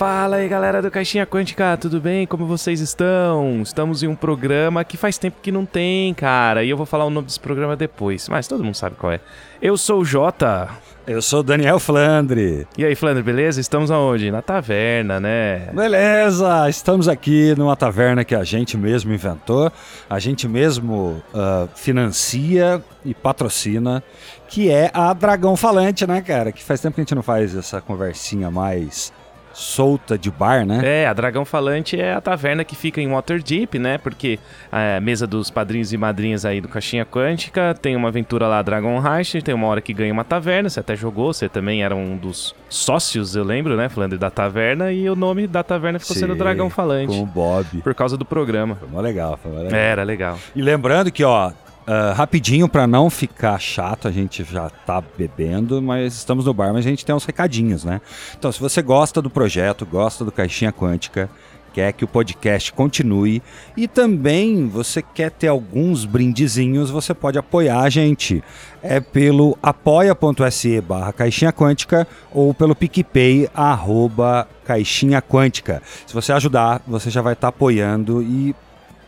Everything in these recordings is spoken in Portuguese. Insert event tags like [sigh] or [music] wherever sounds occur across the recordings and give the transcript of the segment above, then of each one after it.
Fala aí galera do Caixinha Quântica, tudo bem? Como vocês estão? Estamos em um programa que faz tempo que não tem, cara. E eu vou falar o nome desse programa depois, mas todo mundo sabe qual é. Eu sou o Jota. Eu sou o Daniel Flandre. E aí, Flandre, beleza? Estamos aonde? Na taverna, né? Beleza! Estamos aqui numa taverna que a gente mesmo inventou, a gente mesmo uh, financia e patrocina, que é a Dragão Falante, né, cara? Que faz tempo que a gente não faz essa conversinha mais solta de bar, né? É, a Dragão Falante é a taverna que fica em Waterdeep, né? Porque a mesa dos padrinhos e madrinhas aí do Caixinha Quântica tem uma aventura lá, Dragon Heist, tem uma hora que ganha uma taverna, você até jogou, você também era um dos sócios, eu lembro, né? Falando da taverna, e o nome da taverna ficou Sim, sendo Dragão Falante. Com o Bob. Por causa do programa. Foi mó legal, foi mó legal. Era legal. E lembrando que, ó, Uh, rapidinho para não ficar chato, a gente já tá bebendo, mas estamos no bar, mas a gente tem uns recadinhos, né? Então, se você gosta do projeto, gosta do Caixinha Quântica, quer que o podcast continue e também você quer ter alguns brindezinhos, você pode apoiar a gente. É pelo apoia.se barra caixinha quântica ou pelo PicPay arroba caixinha quântica. Se você ajudar, você já vai estar tá apoiando e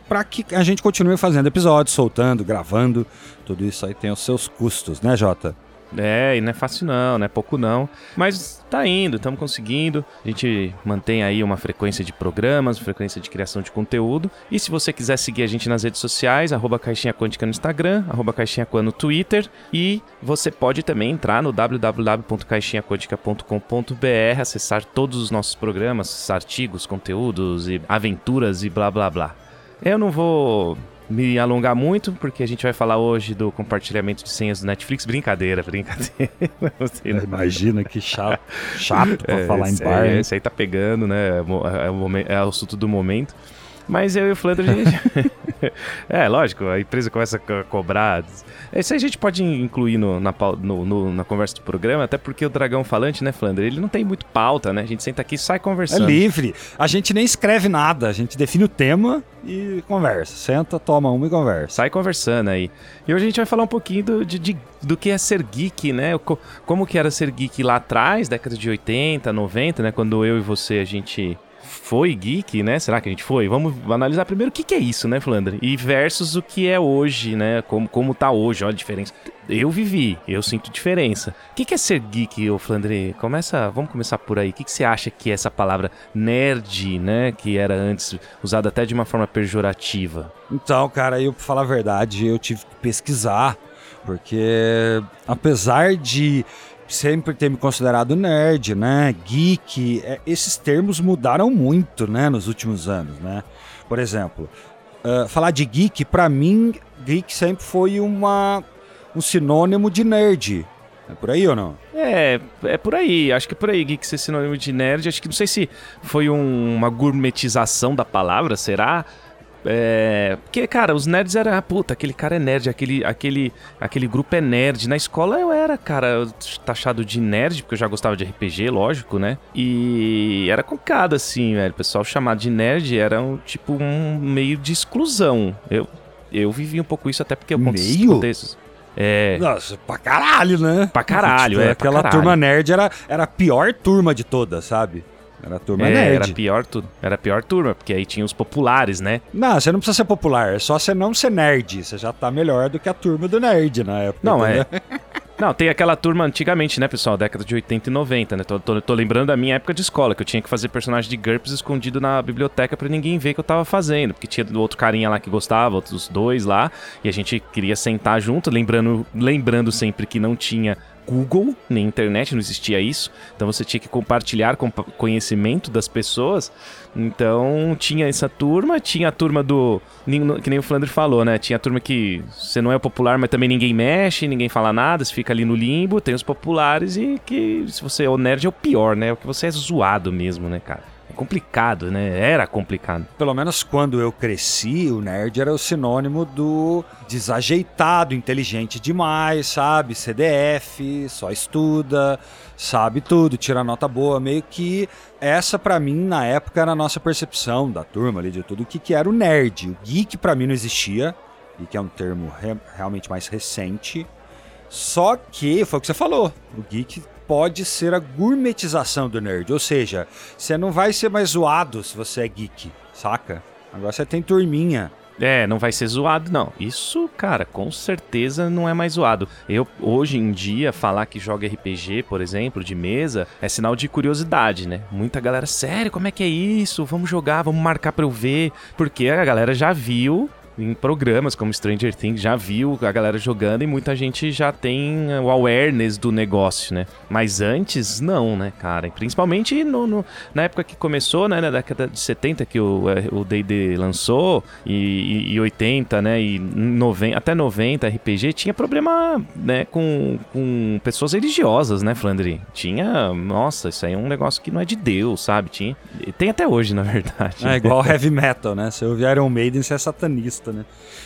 para que a gente continue fazendo episódios, soltando, gravando. Tudo isso aí tem os seus custos, né, Jota? É, e não é fácil não, não é pouco não. Mas tá indo, estamos conseguindo. A gente mantém aí uma frequência de programas, frequência de criação de conteúdo. E se você quiser seguir a gente nas redes sociais, arroba Caixinha Quântica no Instagram, arroba Caixinha Quântica no Twitter. E você pode também entrar no www.caixinhaquântica.com.br, acessar todos os nossos programas, artigos, conteúdos e aventuras e blá blá blá. Eu não vou me alongar muito, porque a gente vai falar hoje do compartilhamento de senhas do Netflix. Brincadeira, brincadeira. [laughs] Sei, Imagina que chato, chato pra é, falar em bar. É, esse aí tá pegando, né? É, é, o, momento, é o assunto do momento. Mas eu e o Flandre, gente. [laughs] é, lógico, a empresa começa a cobrar. Isso aí a gente pode incluir no, na, no, no, na conversa do programa, até porque o Dragão Falante, né, Flandre? Ele não tem muito pauta, né? A gente senta aqui e sai conversando. É livre. A gente nem escreve nada, a gente define o tema e conversa. Senta, toma uma e conversa. Sai conversando aí. E hoje a gente vai falar um pouquinho do, de, de, do que é ser geek, né? Como que era ser geek lá atrás, década de 80, 90, né? Quando eu e você, a gente foi geek, né? Será que a gente foi? Vamos analisar primeiro o que, que é isso, né, Flandre? E versus o que é hoje, né? Como, como tá hoje, olha a diferença. Eu vivi, eu sinto diferença. O que, que é ser geek, ô Flandre? Começa, vamos começar por aí. O que, que você acha que é essa palavra nerd, né? Que era antes usada até de uma forma pejorativa. Então, cara, eu, pra falar a verdade, eu tive que pesquisar. Porque apesar de sempre ter me considerado nerd, né? Geek. É, esses termos mudaram muito, né? Nos últimos anos, né? Por exemplo, uh, falar de geek, para mim, geek sempre foi uma, um sinônimo de nerd. É por aí ou não? É, é por aí. Acho que é por aí, geek ser sinônimo de nerd. Acho que não sei se foi um, uma gourmetização da palavra, será? É, porque, cara, os nerds eram, ah, puta, aquele cara é nerd, aquele, aquele, aquele grupo é nerd. Na escola eu era, cara, taxado de nerd, porque eu já gostava de RPG, lógico, né? E era complicado, assim, velho. O pessoal chamado de nerd era um, tipo um meio de exclusão. Eu, eu vivi um pouco isso até porque eu meio? contextos. É. Nossa, pra caralho, né? Pra caralho, tipo, é. Aquela caralho. turma nerd era, era a pior turma de todas, sabe? Era a turma é, nerd. Era pior, tu, era a pior turma, porque aí tinha os populares, né? Não, você não precisa ser popular, é só você não ser nerd. Você já tá melhor do que a turma do nerd na época. Não, é. Não, tem aquela turma antigamente, né, pessoal? Década de 80 e 90, né? Tô, tô, tô, lembrando da minha época de escola, que eu tinha que fazer personagem de GURPS escondido na biblioteca para ninguém ver que eu tava fazendo. Porque tinha outro carinha lá que gostava, outros dois lá, e a gente queria sentar junto, lembrando, lembrando sempre que não tinha Google, nem internet, não existia isso. Então você tinha que compartilhar com conhecimento das pessoas. Então tinha essa turma, tinha a turma do. Que nem o Flandre falou, né? Tinha a turma que você não é popular, mas também ninguém mexe, ninguém fala nada, você fica ali no limbo. Tem os populares e que se você é o nerd é o pior, né? O que você é zoado mesmo, né, cara? É complicado, né? Era complicado. Pelo menos quando eu cresci, o nerd era o sinônimo do desajeitado, inteligente demais, sabe? CDF, só estuda, sabe tudo, tira nota boa. Meio que essa para mim na época era a nossa percepção da turma ali de tudo o que, que era o nerd. O geek para mim não existia, e que é um termo re realmente mais recente. Só que foi o que você falou. O geek pode ser a gourmetização do nerd. Ou seja, você não vai ser mais zoado se você é geek, saca? Agora você tem turminha. É, não vai ser zoado, não. Isso, cara, com certeza não é mais zoado. Eu, hoje em dia, falar que joga RPG, por exemplo, de mesa, é sinal de curiosidade, né? Muita galera, sério, como é que é isso? Vamos jogar, vamos marcar pra eu ver. Porque a galera já viu em programas como Stranger Things, já viu a galera jogando e muita gente já tem o awareness do negócio, né? Mas antes, não, né, cara? Principalmente no, no, na época que começou, né, na década de 70 que o D&D lançou e, e, e 80, né, e 90, até 90 RPG, tinha problema, né, com, com pessoas religiosas, né, Flandre? Tinha, nossa, isso aí é um negócio que não é de Deus, sabe? Tinha, tem até hoje, na verdade. É igual [laughs] heavy metal, né? Se eu ouvir Iron Maiden, você é satanista né?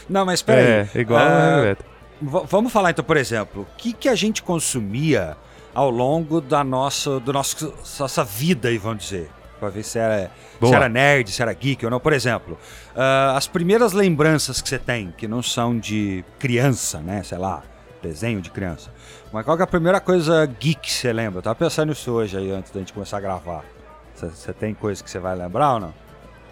Não, mas peraí. É, igual uh, Vamos falar então, por exemplo, o que, que a gente consumia ao longo da nossa, do nosso, nossa vida, aí, vamos dizer. Pra ver se era, se era nerd, se era geek ou não. Por exemplo, uh, as primeiras lembranças que você tem, que não são de criança, né? Sei lá, desenho de criança. Mas qual é a primeira coisa geek que você lembra? Eu tava pensando nisso hoje aí, antes da gente começar a gravar. Você tem coisa que você vai lembrar ou não?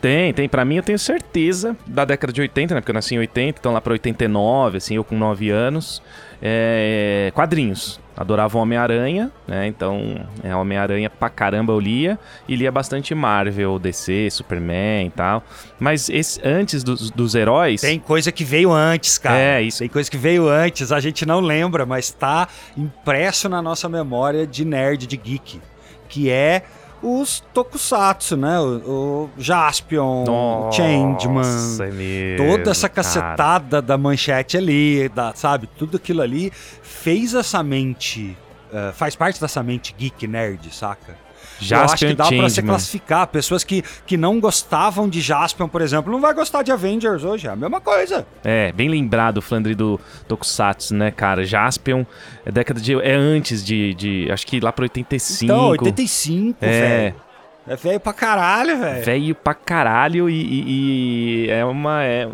Tem, tem. Pra mim, eu tenho certeza da década de 80, né? Porque eu nasci em 80, então lá pra 89, assim, eu com 9 anos. É, quadrinhos. Adorava Homem-Aranha, né? Então, é, Homem-Aranha pra caramba eu lia. E lia bastante Marvel, DC, Superman e tal. Mas esse, antes dos, dos heróis. Tem coisa que veio antes, cara. É, isso. Tem coisa que veio antes, a gente não lembra, mas tá impresso na nossa memória de nerd, de geek. Que é os tokusatsu, né? O, o Jaspion, Nossa, o Changeman, é mesmo, toda essa cacetada cara. da manchete ali, da, sabe? Tudo aquilo ali fez essa mente, uh, faz parte dessa mente geek nerd, saca? Jaspion eu acho que dá para se classificar. Pessoas que, que não gostavam de Jaspion, por exemplo, não vai gostar de Avengers hoje. É a mesma coisa. É, bem lembrado, Flandre, do Tokusatsu, né, cara? Jaspion é década de. É antes de. de acho que lá pro 85. Então, 85, é. velho. É velho pra caralho, velho. Velho pra caralho e, e, e, é uma, é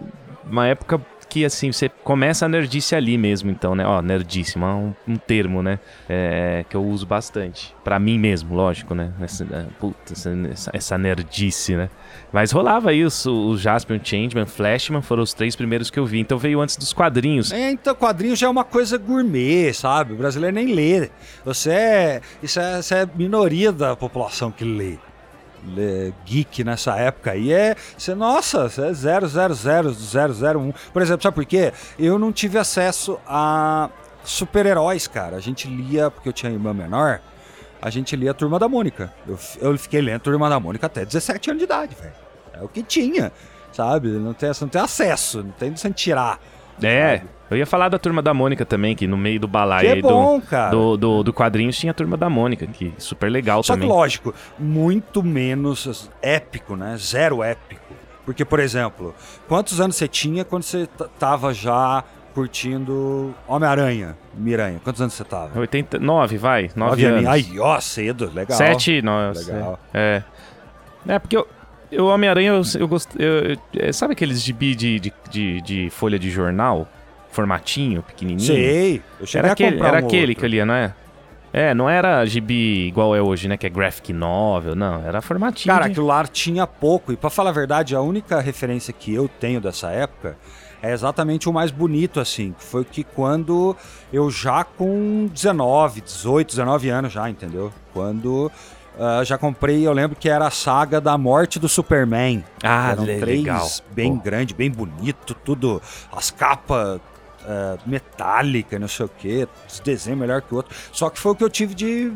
uma época que, assim, você começa a nerdice ali mesmo, então, né? Ó, nerdice, um, um termo, né? É, que eu uso bastante. Pra mim mesmo, lógico, né? Essa, é, puta, essa, essa nerdice, né? Mas rolava isso, o Jaspion, Changeman, Flashman foram os três primeiros que eu vi. Então veio antes dos quadrinhos. É, então quadrinhos já é uma coisa gourmet, sabe? O brasileiro nem lê. Você é. Isso é, isso é minoria da população que lê geek nessa época aí é. Você, nossa, você é 000, Por exemplo, sabe por quê? Eu não tive acesso a super-heróis, cara. A gente lia, porque eu tinha irmã menor, a gente lia a Turma da Mônica. Eu, eu fiquei lendo a Turma da Mônica até 17 anos de idade, velho. É o que tinha, sabe? Não tem, não tem acesso, não tem de tirar. É. Sabe? Eu ia falar da Turma da Mônica também, que no meio do balaio é bom, do, do, do, do, quadrinhos tinha a Turma da Mônica, que super legal Só também. Só que lógico, muito menos épico, né? Zero épico. Porque, por exemplo, quantos anos você tinha quando você tava já curtindo Homem-Aranha, Miranha? Quantos anos você tava? 89, vai. 9 anos. Aí, ó, cedo, legal. 7, 9. Legal. É. É, porque eu, o Homem-Aranha, eu, eu gosto. Eu, eu, sabe aqueles gibi de, de, de, de folha de jornal? formatinho, pequenininho. Sei, eu cheguei era aquele, Era um aquele outro. que eu lia, não é? É, não era gibi igual é hoje, né? Que é graphic novel, não. Era formatinho. Cara, de... aquilo lá tinha pouco. E para falar a verdade, a única referência que eu tenho dessa época é exatamente o mais bonito, assim. Foi que quando eu já com 19, 18, 19 anos já, entendeu? Quando Uh, já comprei, eu lembro que era a saga da morte do Superman. Ah, Eram legal. três bem Pô. grande, bem bonito, tudo. As capas uh, metálica, não sei o que, desenho melhor que o outro. Só que foi o que eu tive de,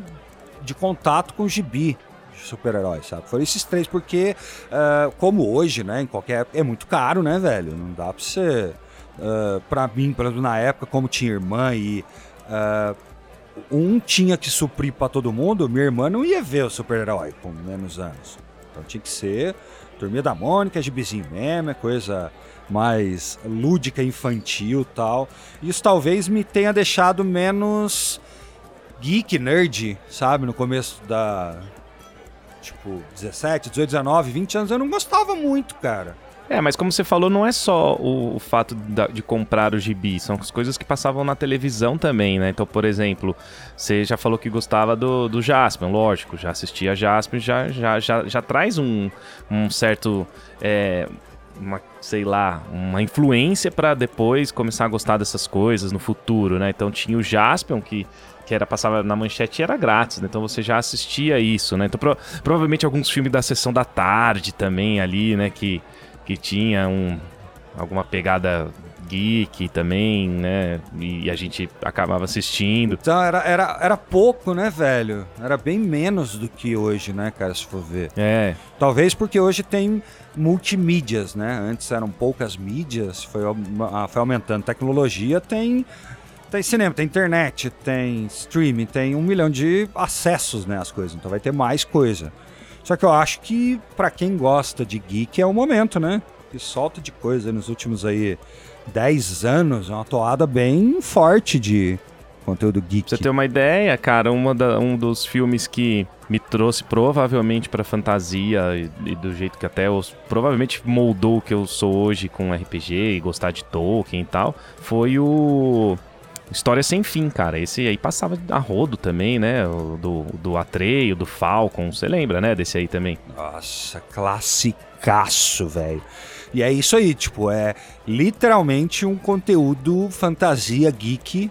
de contato com o gibi super-heróis, sabe? Foram esses três, porque, uh, como hoje, né, em qualquer época, é muito caro, né, velho? Não dá pra você. Uh, pra mim, exemplo, na época, como tinha irmã e. Uh, um tinha que suprir para todo mundo, minha irmã não ia ver o super-herói com menos anos. Então tinha que ser Turminha da Mônica, gibizinho mesmo, é coisa mais lúdica, infantil tal. Isso talvez me tenha deixado menos geek, nerd, sabe? No começo da. Tipo, 17, 18, 19, 20 anos eu não gostava muito, cara. É, mas como você falou, não é só o, o fato da- de comprar o gibi, são as coisas que passavam na televisão também, né? Então, por exemplo, você já falou que gostava do, do Jaspion, lógico, já assistia Jaspion, já, já, já, já traz um, um certo. é, uma, sei lá, uma influência pra depois começar a gostar dessas coisas no futuro, né? Então tinha o Jaspion, que, que era passava na manchete era grátis, né? Então você já assistia isso, né? Então pro- provavelmente alguns filmes da sessão da tarde também ali, né? Que, que tinha um, alguma pegada geek também, né? E a gente acabava assistindo. Então era, era, era pouco, né, velho? Era bem menos do que hoje, né, cara, se for ver. É, Talvez porque hoje tem multimídias, né? Antes eram poucas mídias, foi, ah, foi aumentando. Tecnologia tem, tem cinema, tem internet, tem streaming, tem um milhão de acessos, né, às coisas. Então vai ter mais coisa. Só que eu acho que pra quem gosta de geek é o momento, né? Que solta de coisa nos últimos aí 10 anos, é uma toada bem forte de conteúdo geek. Pra você ter uma ideia, cara, uma da- um dos filmes que me trouxe provavelmente pra fantasia e, e do jeito que até eu, provavelmente moldou o que eu sou hoje com RPG e gostar de Tolkien e tal, foi o História Sem Fim, cara. Esse aí passava a rodo também, né? O do, do Atreio, do Falcon, você lembra, né? Desse aí também. Nossa, classicaço, velho. E é isso aí, tipo, é literalmente um conteúdo fantasia geek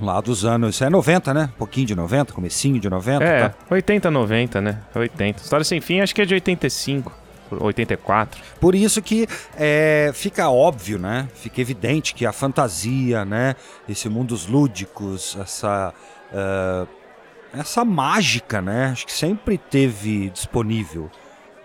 lá dos anos. Isso é 90, né? Um pouquinho de 90, comecinho de 90, É, tá? 80, 90, né? 80. História Sem Fim acho que é de 85, 84. Por isso que é, fica óbvio, né? Fica evidente que a fantasia, né? Esse mundos lúdicos, essa. ah, essa mágica, né? Acho que sempre teve disponível.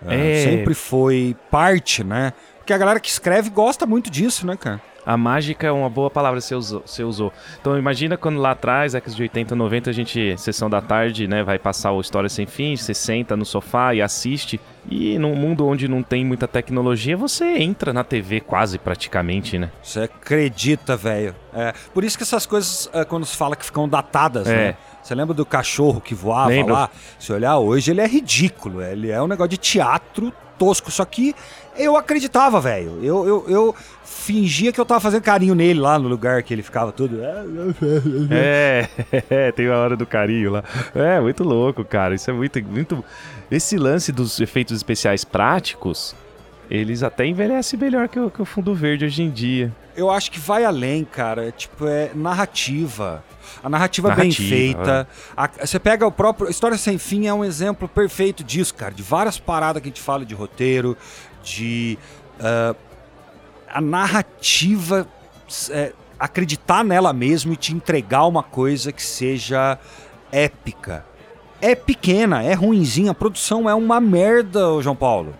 Ah, É. Sempre foi parte, né? Porque a galera que escreve gosta muito disso, né, cara? A mágica é uma boa palavra que você usou, você usou. Então imagina quando lá atrás, décadas de 80, 90, a gente, sessão da tarde, né, vai passar o História Sem Fim, você senta no sofá e assiste. E num mundo onde não tem muita tecnologia, você entra na TV quase praticamente, né? Você acredita, velho. É, por isso que essas coisas, é, quando se fala que ficam datadas, É. né? Você lembra do cachorro que voava Lembro. lá? Se olhar hoje, ele é ridículo. Ele é um negócio de teatro tosco. Só que eu acreditava, velho. Eu, eu, eu fingia que eu tava fazendo carinho nele lá no lugar que ele ficava todo. [laughs] É, [laughs] tem a hora do carinho lá. É, muito louco, cara. Isso é muito, muito. Esse lance dos efeitos especiais práticos, eles até envelhecem melhor que o, que o fundo verde hoje em dia. Eu acho que vai além, cara. É, Tipo, é narrativa. A narrativa, Narrativa, bem feita. A- você pega o próprio. História Sem Fim é um exemplo perfeito disso, cara. De várias paradas que a gente fala de roteiro, de. ah, a narrativa. é, acreditar nela mesmo e te entregar uma coisa que seja épica. É pequena, é ruinzinha. A produção é uma merda, João Paulo.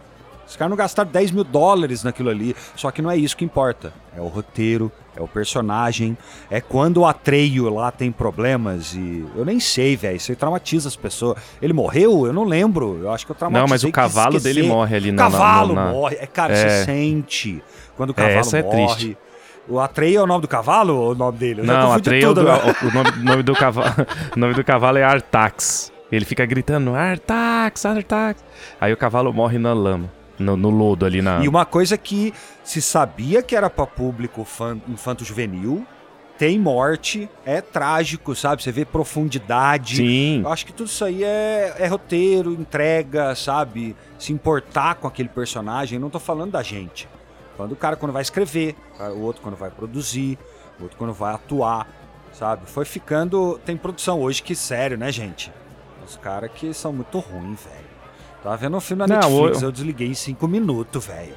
Os caras não gastaram 10 mil dólares naquilo ali. Só que não é isso que importa. É o roteiro, é o personagem, é quando o Atreio lá tem problemas e. Eu nem sei, velho. Isso aí traumatiza as pessoas. Ele morreu? Eu não lembro. Eu acho que eu traumatizei. Não, mas o cavalo esquecer. dele morre ali O na- na- cavalo na- morre. É, cara, É. você sente. Quando o É, cavalo essa é morre. triste. O Atreio é o nome do cavalo ou o nome dele? Eu Não, Atreio, tudo do, agora. o, o nome, nome do cavalo, [laughs] o nome do cavalo é Artax. Ele fica gritando Artax, Artax. Aí o cavalo morre na lama, no, no lodo ali na. E uma coisa que se sabia que era pra público fan- infanto-juvenil, tem morte, é trágico, sabe? Você vê profundidade. Sim. Eu acho que tudo isso aí é, é roteiro, entrega, sabe? Se importar com aquele personagem. Eu não tô falando da gente. Tô Falando do cara quando vai escrever, o outro quando vai produzir, o outro quando vai atuar, sabe? Foi ficando. Tem produção hoje que, sério, né, gente? Os caras que são muito ruins, velho. Tava vendo um filme na Não, Netflix, o- eu desliguei em cinco minutos, velho.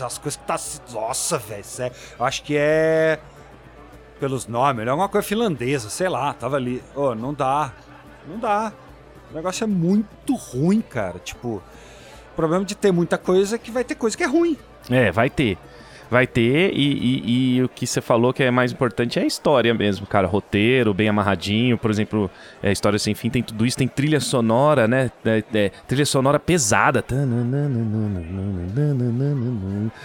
As coisas que tá. Nossa, velho, sério. Eu acho que é. Pelos nomes, é alguma coisa finlandesa, sei lá, tava ali. Ô, não dá. Não dá. O negócio é muito ruim, cara. Tipo, o problema de ter muita coisa é que vai ter coisa que é ruim. É, vai ter. Vai ter, e, e- e o que você falou que é mais importante é a história mesmo, cara. Roteiro, bem amarradinho. Por exemplo, é, História Sem Fim tem tudo isso, tem trilha sonora, né? É, é, trilha sonora pesada.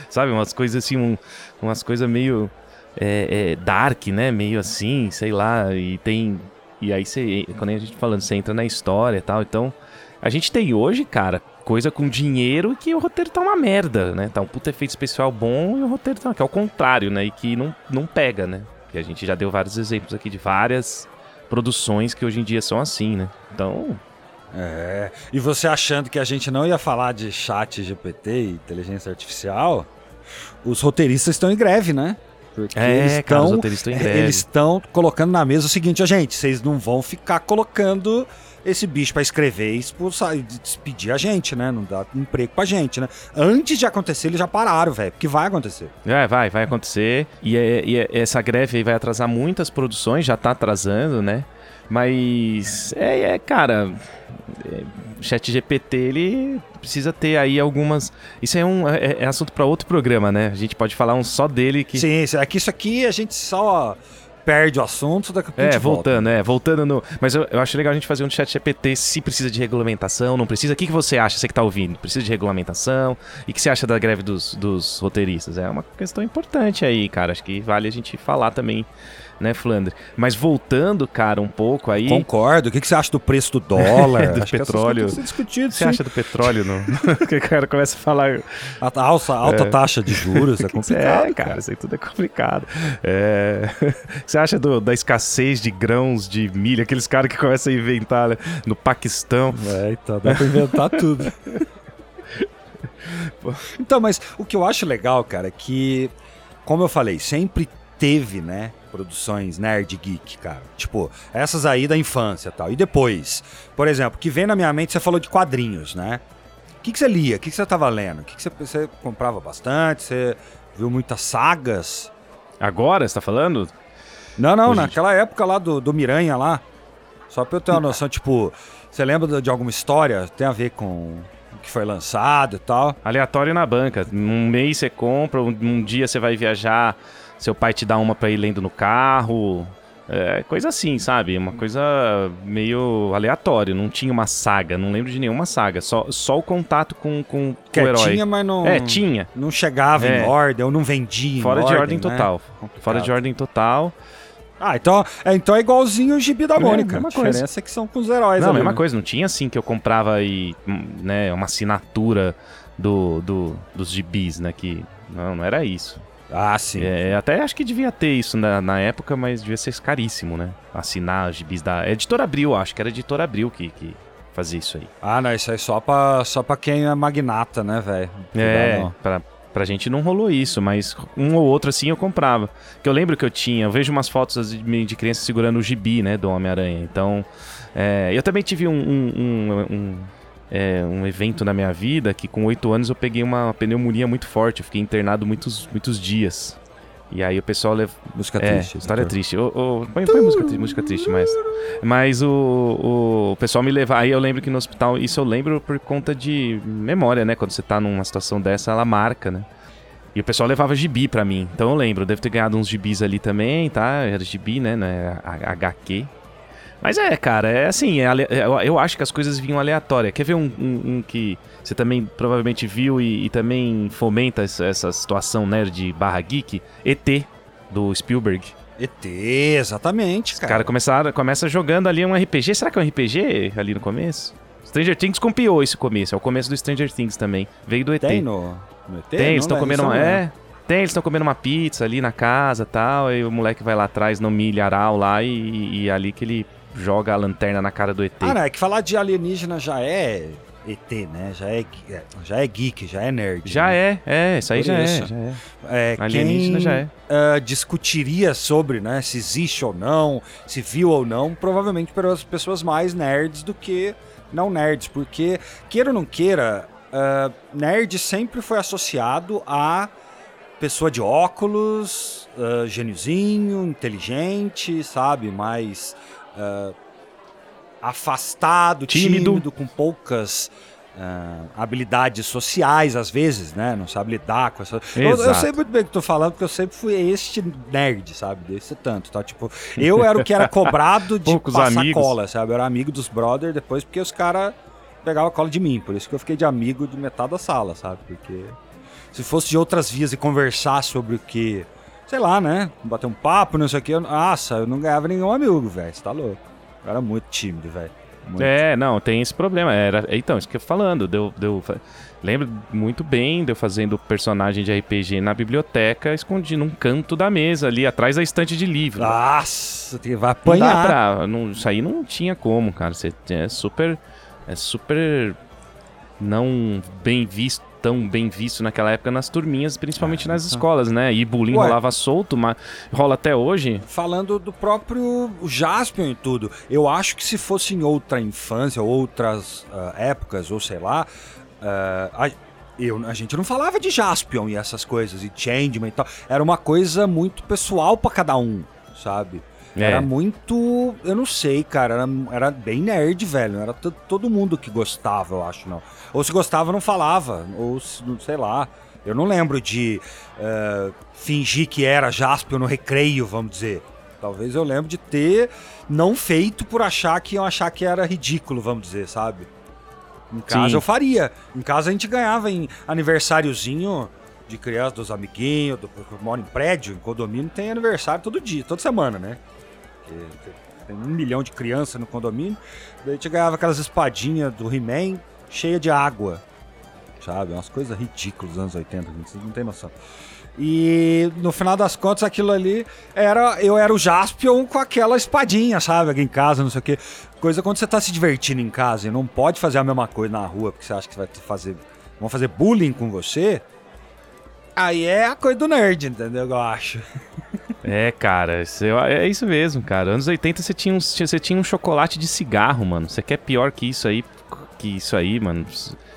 Sabe, umas coisas assim, um- umas coisas meio é, é, dark, né? Meio assim, sei lá. E tem. E aí você, quando a gente tá falando, você entra na história e tal. Então, a gente tem hoje, cara, coisa com dinheiro que o roteiro tá uma merda, né? Tá um puta efeito especial bom e o roteiro tá. Que é o contrário, né? E que não, não pega, né? Que a gente já deu vários exemplos aqui de várias produções que hoje em dia são assim, né? Então. É. E você achando que a gente não ia falar de chat GPT e inteligência artificial, os roteiristas estão em greve, né? Porque é, eles estão, eles estão colocando na mesa o seguinte, ó, gente, vocês não vão ficar colocando esse bicho para escrever e expulsar, despedir a gente, né? Não dá emprego pra gente, né? Antes de acontecer, eles já pararam, velho, porque vai acontecer. É, vai, vai acontecer. E, é, e é, essa greve aí vai atrasar muitas produções, já tá atrasando, né? Mas, é, é cara, é, o chat GPT, ele precisa ter aí algumas... Isso é um é, é assunto para outro programa, né? A gente pode falar um só dele que... Sim, é que isso aqui a gente só perde o assunto, daqui a pouco É, voltando, volta. é, voltando no. Mas eu, eu acho legal a gente fazer um chat GPT se precisa de regulamentação, não precisa. O que, que você acha, você que tá ouvindo? Precisa de regulamentação? E o que você acha da greve dos, dos roteiristas? É uma questão importante aí, cara. Acho que vale a gente falar também né, Flandre? Mas voltando, cara, um pouco aí. Concordo. O que, que você acha do preço do dólar? [laughs] do Acho petróleo. Que discutido, você sim. acha do petróleo? [laughs] No... que o cara começa a falar. A alta, alta é. taxa de juros é [laughs] complicado. É, cara, isso aí tudo é complicado. É... você acha do, da escassez de grãos, de milho, aqueles caras que começam a inventar né, no Paquistão? É, então dá pra inventar tudo. então, mas o que eu acho legal, cara, é que, como eu falei, sempre teve, né? produções nerd geek, cara. Tipo, essas aí da infância e tal. E depois, por exemplo, que vem na minha mente, você falou de quadrinhos, né? O que, que você lia? O que, que você tava lendo? O que, que você, você comprava bastante? Você viu muitas sagas? Agora, você tá falando? Não, não, Hoje... naquela época lá do, do Miranha lá. Só pra eu ter uma noção, tipo, você lembra de alguma história? Tem a ver com o que foi lançado e tal? Aleatório na banca. Um mês você compra, um, um dia você vai viajar seu pai te dá uma pra ir lendo no carro. É, coisa assim, sabe? Uma coisa meio aleatória. Não tinha uma saga, não lembro de nenhuma saga. Só, só o contato com, com, com o herói. Tinha, mas não. É, tinha. Não chegava é. em ordem, ou não vendia. Fora de ordem, ordem né? total. Fora de ordem total. Ah, então é, então é igualzinho o gibi da é, Mônica. É, a diferença coisa. é que são com os heróis. Não, ali, mesma né? coisa. Não tinha assim que eu comprava aí, né, uma assinatura do, do, dos gibis, né? Que. Não, não era isso. Ah, sim. É, até acho que devia ter isso na, na época, mas devia ser caríssimo, né? Assinar os gibis da. Editora Abril, acho que era editora Abril que, que fazia isso aí. Ah, não, isso aí só pra, só pra quem é magnata, né, velho? É, pra, pra gente não rolou isso, mas um ou outro assim eu comprava. Que eu lembro que eu tinha, eu vejo umas fotos de, de criança segurando o gibi, né, do Homem-Aranha. Então, é, eu também tive um, um, um, um é, um evento na minha vida que com oito anos eu peguei uma pneumonia muito forte. Eu fiquei internado muitos, muitos dias. E aí o pessoal leva. Música é, triste. História doutor. triste. O, o, põe, põe música, música triste, mas. Mas o, o, o pessoal me leva. Aí eu lembro que no hospital. Isso eu lembro por conta de memória, né? Quando você tá numa situação dessa, ela marca, né? E o pessoal levava gibi pra mim. Então eu lembro, eu devo ter ganhado uns gibis ali também, tá? Era gibi, né? né? HQ. Mas é, cara, é assim, é eu acho que as coisas vinham aleatórias. Quer ver um, um, um que você também provavelmente viu e, e também fomenta essa, essa, situação nerd barra geek? ET, do Spielberg. ET, exatamente, cara. Os caras começaram, começa jogando ali um RPG. Será que é um RPG ali no começo? Stranger Things copiou esse começo. É o começo do Stranger Things também. Veio do ET. Tem no, no ET? Tem, eles estão comendo uma... É, tem, eles estão comendo uma pizza ali na casa tal. E o moleque vai lá atrás no milharal lá e, e é ali que ele joga a lanterna na cara do ET. Ah, não, é que falar de alienígena já é ET, né? Já é, já é geek, já é nerd. Já né? é, é, isso aí já, é, isso. É, já é. é alienígena quem, já é. Uh, discutiria sobre, né, se existe ou não, se viu ou não, provavelmente pelas pessoas mais nerds do que não nerds, porque queira ou não queira, uh, nerd sempre foi associado a pessoa de óculos, uh, gêniozinho, inteligente, sabe, mais uh, afastado, tímido. tímido. com poucas uh, habilidades sociais, às vezes, né? Não sabe lidar com essa. Eu, eu, sei muito bem o que tô falando, porque eu sempre fui este nerd, sabe? Desse tanto, tá? Tipo, eu era o que era cobrado [laughs] de Poucos passar amigos. cola, sabe? Eu era amigo dos brothers depois, porque os caras pegavam cola de mim. Por isso que eu fiquei de amigo de metade da sala, sabe? Porque se fosse de outras vias e conversar sobre o que sei lá, né? Bater um papo, não sei o que. Nossa, eu não ganhava nenhum amigo, velho. Você tá louco. Eu era muito tímido, velho. É, não, tem esse problema. Era, então, isso que eu tô falando. Deu, deu, lembro muito bem de eu fazendo personagem de RPG na biblioteca, escondido num canto da mesa, ali atrás da estante de livro. Nossa, vai não dá apanhar. pra, não, isso aí não tinha como, cara. Você é super. É super. Não bem visto. Tão bem visto naquela época nas turminhas, principalmente nas escolas, né? E bullying Ué. rolava solto, mas rola até hoje. Falando do próprio Jaspion e tudo, eu acho que se fosse em outra infância, outras ah, épocas, ou sei lá, ah, a, eu, a gente não falava de Jaspion e essas coisas, e Changeman e tal. Era uma coisa muito pessoal pra cada um, sabe? É. Era muito. Eu não sei, cara. Era, era bem nerd, velho. Não era to- todo mundo que gostava, eu acho, não. Ou se gostava, não falava. Ou se- não sei lá. Eu não lembro de eh, fingir que era Jaspion no recreio, vamos dizer. Talvez eu lembre de ter não feito por achar que iam achar que era ridículo, vamos dizer, sabe? Em casa Sim. eu faria. Em casa a gente ganhava em aniversáriozinho de criança, dos amiguinhos, do, eu moro em prédio, em condomínio, tem aniversário todo dia, toda semana, né? Porque tem- um milhão de crianças no condomínio. Daí a gente ganhava aquelas espadinhas do He-Man cheia de água. Sabe? Umas coisas ridículas dos anos 80, gente, vocês não tem noção. E no final das contas, aquilo ali era. Eu era o Jaspion com aquela espadinha, sabe? Aqui em casa, não sei o quê. Coisa quando você tá se divertindo em casa e não pode fazer a mesma coisa na rua, porque você acha que vai fazer. Vão fazer bullying com você. Aí é a coisa do nerd, entendeu? Eu acho. [laughs] É, cara, isso- é isso mesmo, cara. Anos 80 você tinha, um, você tinha um chocolate de cigarro, mano. Você quer pior que isso aí? Que isso aí, mano.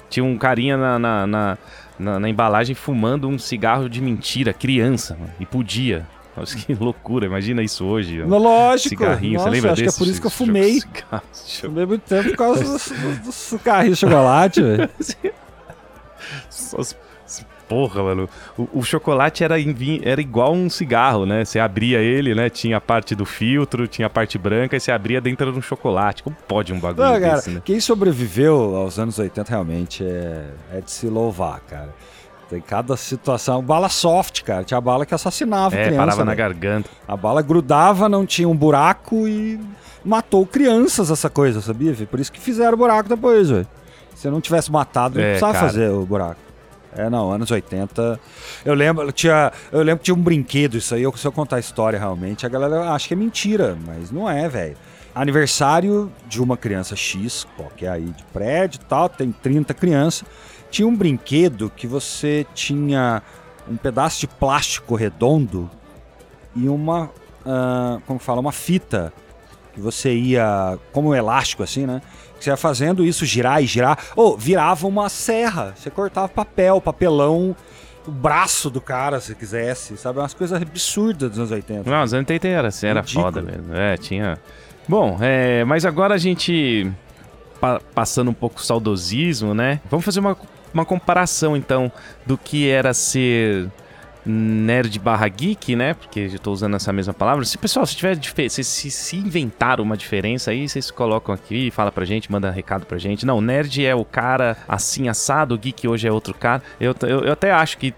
Tinha um carinha na, na, na, na- na embalagem fumando um cigarro de mentira, criança, mano. E podia. Nossa, que [laughs] loucura, imagina isso hoje. ó. No lógico. Cigarrinho, Nossa, você lembra acho desse? que é por isso que eu fumei. cigarro- Fumei muito tempo por causa dos do, do cigarrinho de chocolate, velho. [laughs] Porra, mano. O, o chocolate era, em era igual um cigarro, né? Você abria ele, né? Tinha a parte do filtro, tinha a parte branca e você abria dentro de um chocolate. Como pode um bagulho Não, cara, desse, né? quem sobreviveu aos anos 80 realmente é, é de se louvar, cara. Tem cada situação. Bala soft, cara. Tinha bala que assassinava É, criança. parava na velho. garganta. A bala grudava, não tinha um buraco e matou crianças essa coisa, sabia? Por isso que fizeram o buraco depois, velho. Se não tivesse matado, não É, precisava cara. fazer o buraco. É, não, anos 80. Eu lembro, tinha, eu lembro que tinha um brinquedo, isso aí, eu- se eu contar a história realmente, a galera acha que é mentira, mas não é, velho. Aniversário de uma criança X, qualquer aí de prédio e tal, tem 30 crianças. Tinha um brinquedo que você tinha um pedaço de plástico redondo e uma, ah, como fala, uma fita que você ia, como um elástico assim, né? Você ia fazendo isso girar e girar. Ou virava uma serra. Você cortava papel, papelão, o braço do cara, se quisesse, sabe? Umas coisas absurdas dos anos 80. Não, os anos 80 era, assim, era Ridículo. foda mesmo. É, tinha. Bom, é, mas agora a gente. pa- passando um pouco o saudosismo, né? Vamos fazer uma, uma comparação, então, do que era ser nerd barra geek, né? Porque eu tô usando essa mesma palavra. Se, pessoal, se tiver se, se, se inventaram uma diferença aí, vocês colocam aqui, fala pra gente, manda recado pra gente. Não, nerd é o cara assim assado, geek hoje é outro cara. Eu, eu, eu até acho que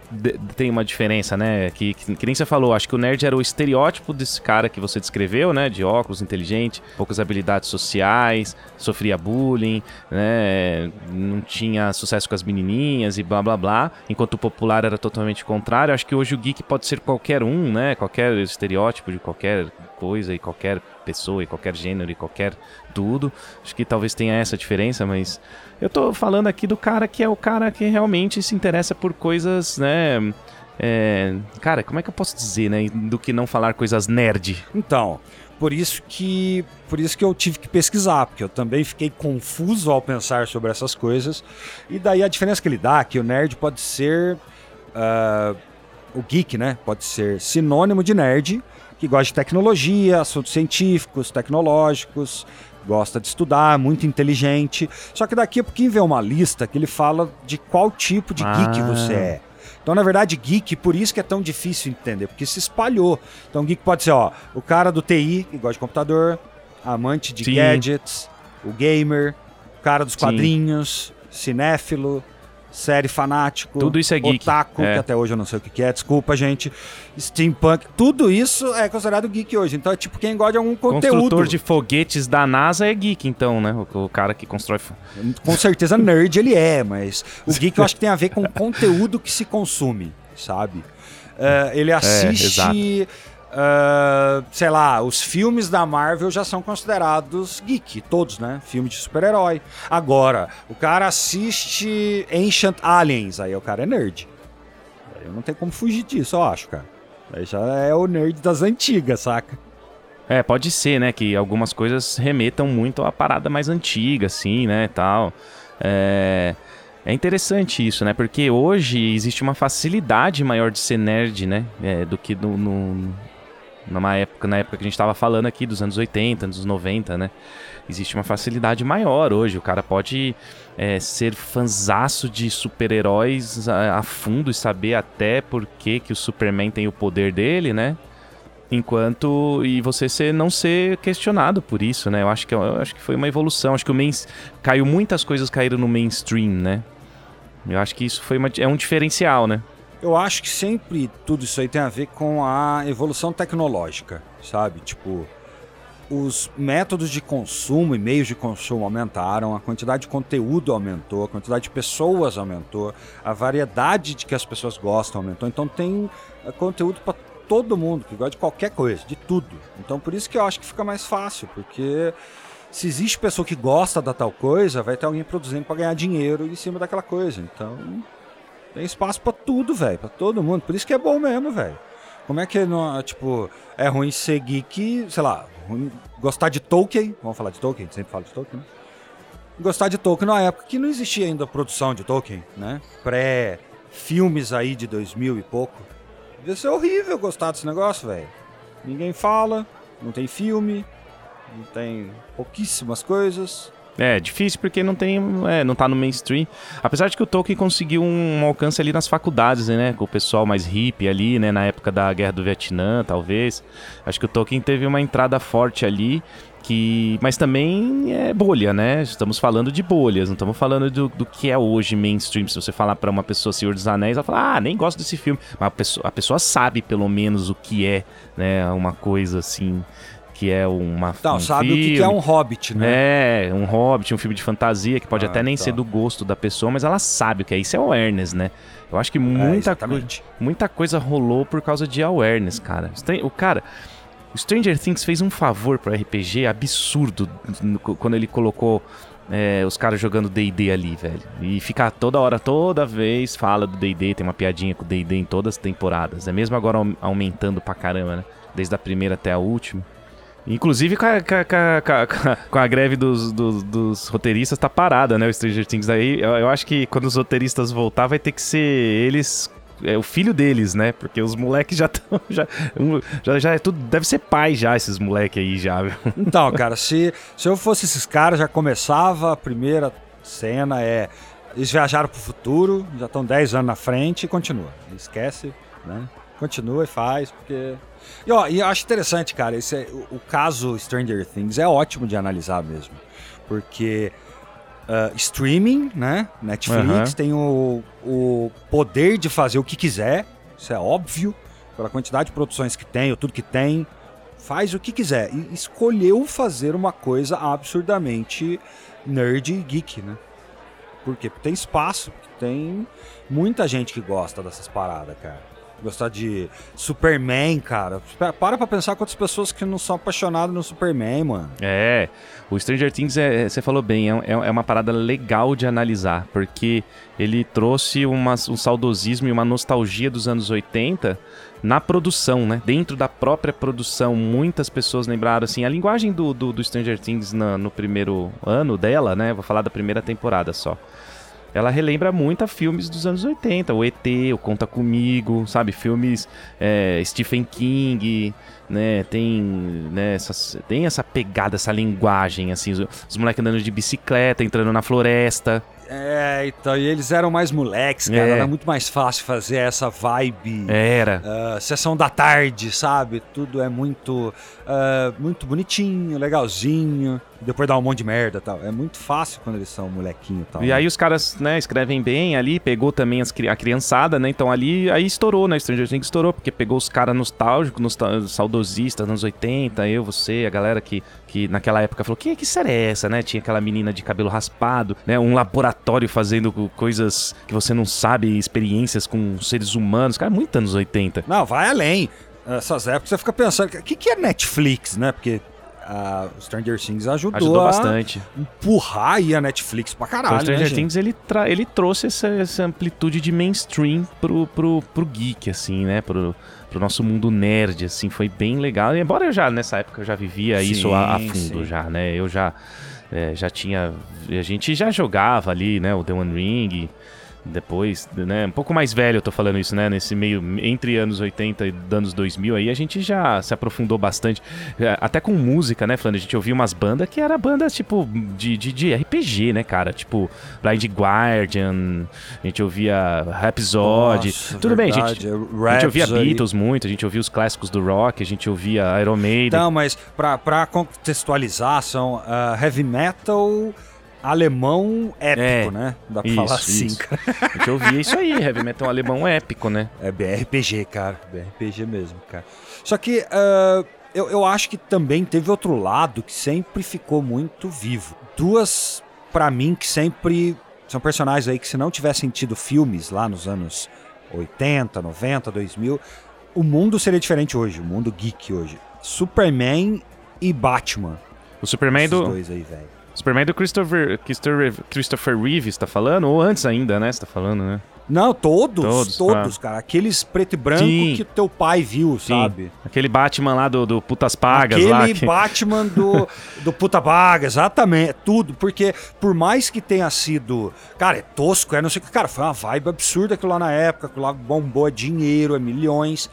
tem uma diferença, né? Que, que, que nem você falou, acho que o nerd era o estereótipo desse cara que você descreveu, né? De óculos, inteligente, poucas habilidades sociais, sofria bullying, né? Não tinha sucesso com as menininhas e blá blá blá. Enquanto o popular era totalmente o contrário. Acho que hoje o geek pode ser qualquer um, né? Qualquer estereótipo de qualquer coisa e qualquer pessoa e qualquer gênero e qualquer tudo. Acho que talvez tenha essa diferença, mas eu tô falando aqui do cara que é o cara que realmente se interessa por coisas, né? É, cara, como é que eu posso dizer, né? Do que não falar coisas nerd. Então, por isso que por isso que eu tive que pesquisar, porque eu também fiquei confuso ao pensar sobre essas coisas. E daí a diferença que ele dá que o nerd pode ser ah, o geek, né? Pode ser sinônimo de nerd, que gosta de tecnologia, assuntos científicos, tecnológicos, gosta de estudar, muito inteligente. Só que daqui a pouquinho vem uma lista que ele fala de qual tipo de geek Ah. você é. Então, na verdade, geek, por isso que é tão difícil entender, porque se espalhou. Então, geek pode ser, ó, o cara do TI, que gosta de computador, amante de Sim. gadgets, o gamer, o cara dos Sim. quadrinhos, cinéfilo, série fanático, Tudo isso é geek. otaku, É. que até hoje eu não sei o que é, desculpa, gente, steampunk, tudo isso é considerado geek hoje. Então é tipo quem gosta de algum conteúdo. Construtor de foguetes da NASA é geek, então, né? O, o cara que constrói. Com certeza nerd ele é, mas o [laughs] geek eu acho que tem a ver com o conteúdo que se consome, sabe? É, ele assiste, é, sei lá, os filmes da Marvel já são considerados geek, todos, né? Filme de super-herói. Agora, o cara assiste Ancient Aliens, aí o cara é nerd. Aí não tem como fugir disso, eu acho, cara. Aí já é o nerd das antigas, saca? É, pode ser, né? Que algumas coisas remetam muito à parada mais antiga, assim, né? Tal. É. É interessante isso, né? Porque hoje existe uma facilidade maior de ser nerd, né? É, do que no, no- numa época, na época que a gente tava falando aqui, dos anos 80, anos 90, né? Existe uma facilidade maior hoje. O cara pode é, ser fanzaço de super-heróis a, a fundo e saber até por que, que o Superman tem o poder dele, né? Enquanto. E você ser, não ser questionado por isso, né? Eu acho que, eu acho que foi uma evolução. Acho que o main, caiu muitas coisas caíram no mainstream, né? Eu acho que isso foi uma, é um diferencial, né? Eu acho que sempre tudo isso aí tem a ver com a evolução tecnológica, sabe? Tipo, os métodos de consumo e meios de consumo aumentaram, a quantidade de conteúdo aumentou, a quantidade de pessoas aumentou, a variedade de que as pessoas gostam aumentou. Então tem eh, conteúdo para todo mundo que gosta de qualquer coisa, de tudo. Então por isso que eu acho que fica mais fácil, porque se existe pessoa que gosta da tal coisa, vai ter alguém produzindo para ganhar dinheiro em cima daquela coisa. Então tem espaço pra tudo, velho, pra todo mundo. Por isso que é bom mesmo, velho. Como é que não, tipo, é ruim ser geek, sei lá, ruim gostar de Tolkien, vamos falar de Tolkien, sempre fala de Tolkien, né? Gostar de Tolkien na época que não existia ainda produção de Tolkien, né? Pré-filmes aí de 2000 e pouco. Devia ser horrível gostar desse negócio, velho. Ninguém fala, não tem filme, não tem pouquíssimas coisas. É, difícil porque não tem. É, não tá no mainstream. Apesar de que o Tolkien conseguiu um alcance ali nas faculdades, né? Com o pessoal mais hippie ali, né? Na época da Guerra do Vietnã, talvez. Acho que o Tolkien teve uma entrada forte ali. Que, mas também é bolha, né? Estamos falando de bolhas, não estamos falando do, do que é hoje mainstream. Se você falar pra uma pessoa Senhor dos Anéis, ela fala, ah, nem gosto desse filme. Mas a pessoa, a pessoa sabe pelo menos o que é, né? Uma coisa assim, que é uma. Então, um sabe o que, é filme. um hobbit, né? É, um Hobbit, um filme de fantasia que pode Ah, até nem tá. ser do gosto da pessoa, mas ela sabe o que é. Isso é awareness, né? Eu acho que É, muita, exatamente. muita coisa rolou por causa de awareness, cara. O cara. O Stranger Things fez um favor pro RPG absurdo quando ele colocou é, os caras jogando DD ali, velho. E ficar toda hora, toda vez fala do DD, tem uma piadinha com o DD em todas as temporadas. É mesmo agora aum- aumentando pra caramba, né? Desde a primeira até a última. Inclusive com a, com a- com a- [laughs] com a- greve dos, dos- dos roteiristas tá parada, né? O Stranger Things aí. Eu, eu acho que quando os roteiristas voltar vai ter que ser eles. É o filho deles, né? Porque os moleques já estão. [laughs] Já, já, já é tudo. Deve ser pai já, esses moleques aí já, viu? [laughs] Então, cara, se, se eu fosse esses caras, já começava a primeira cena, é. Eles viajaram pro futuro, já estão 10 anos na frente e continua. Esquece, né? Continua e faz, porque. E, ó, e eu acho interessante, cara, esse é- o, o caso Stranger Things é ótimo de analisar mesmo. Porque ah, streaming, né? Netflix Aham. tem o, o poder de fazer o que quiser, isso é óbvio, pela quantidade de produções que tem, ou tudo que tem, faz o que quiser. E escolheu fazer uma coisa absurdamente nerd e geek, né? Por quê? Porque tem espaço, porque tem muita gente que gosta dessas paradas, cara. Gostar de Superman, cara. Para pra pensar quantas pessoas que não são apaixonadas no Superman, mano. É, o Stranger Things, é, é- você falou bem, é, é- é uma parada legal de analisar, porque ele trouxe uma- um saudosismo e uma nostalgia dos anos 80 na produção, né? Dentro da própria produção, muitas pessoas lembraram, assim, a linguagem do, do, do Stranger Things na- no primeiro ano dela, né? Vou falar da primeira temporada só. Ela relembra muito a filmes dos anos 80, o ET, o Conta Comigo, sabe? Filmes é, Stephen King, né? Tem, né, essas, tem essa pegada, essa linguagem, assim, os, os moleques andando de bicicleta, entrando na floresta. É, então, e eles eram mais moleques, cara. É. Era muito mais fácil fazer essa vibe. Era. ah, sessão da tarde, sabe? Tudo é muito, ah, muito bonitinho, legalzinho. Depois dá um monte de merda e tal. É muito fácil quando eles são molequinho e tal. E né? aí os caras, né, escrevem bem ali, pegou também as, a criançada, né? Então ali, aí estourou, né? Stranger Things estourou, porque pegou os caras nostálgicos, nostal saudosistas, anos 80, eu, você, a galera que, que naquela época falou, que, que série é essa, né? Tinha aquela menina de cabelo raspado, né? Um laboratório fazendo co- coisas que você não sabe, experiências com seres humanos. Cara, muito anos 80. Não, vai além. Essas épocas você fica pensando, o que, que é Netflix, né? Porque a Stranger Things ajudou, Ajudou a bastante. empurrar aí a Netflix pra Então, caralho, o Stranger né? Things ele, ele trouxe essa, essa amplitude de mainstream pro, pro, pro geek, assim, né? Pro, pro nosso mundo nerd, assim, foi bem legal. E embora eu já, nessa época, eu já vivia Sim, isso a, a fundo, sim. já, né? Eu já, é, já tinha. A gente já jogava ali, né? O The One Ring. Depois, né? Um pouco mais velho eu tô falando isso, né? Nesse meio, entre anos 80 e anos 2000 aí, a gente já se aprofundou bastante. É, Até com música, né, Flandre? A gente ouvia umas bandas que era bandas, tipo, de, de, de RPG, né, cara? Tipo, Blind Guardian, a gente ouvia Rhapsody. Nossa, Tudo bem, verdade, gente. A gente ouvia. Beatles muito, a gente ouvia os clássicos do rock, a gente ouvia Iron Maiden. Não, mas pra, pra contextualizar, são ah, heavy metal alemão épico, É, né? Dá pra isso, falar assim, isso. cara. A gente ouvia isso aí, heavy metal alemão épico, né? É BRPG, cara. BRPG mesmo, cara. Só que ah, eu, eu acho que também teve outro lado que sempre ficou muito vivo. Duas, pra mim, que sempre são personagens aí que se não tivessem tido filmes lá nos anos 80, 90, 2000, o mundo seria diferente hoje, o mundo geek hoje. Superman e Batman. O Superman Esses do, dois aí, velho. Superman do Christopher, Christopher, Christopher Reeves, tá falando? Ou antes ainda, né? Você tá falando, né? Não, todos, Todos, todos, cara. Aqueles preto e branco Sim. que teu pai viu, Sim. sabe? Aquele Batman lá do, do Putas Pagas Aquele lá. que- Batman do, [laughs] do puta baga, exatamente, tudo, porque por mais que tenha sido, cara, é tosco, é não sei o que, cara, foi uma vibe absurda aquilo lá na época, aquilo lá bombou, é dinheiro, é milhões,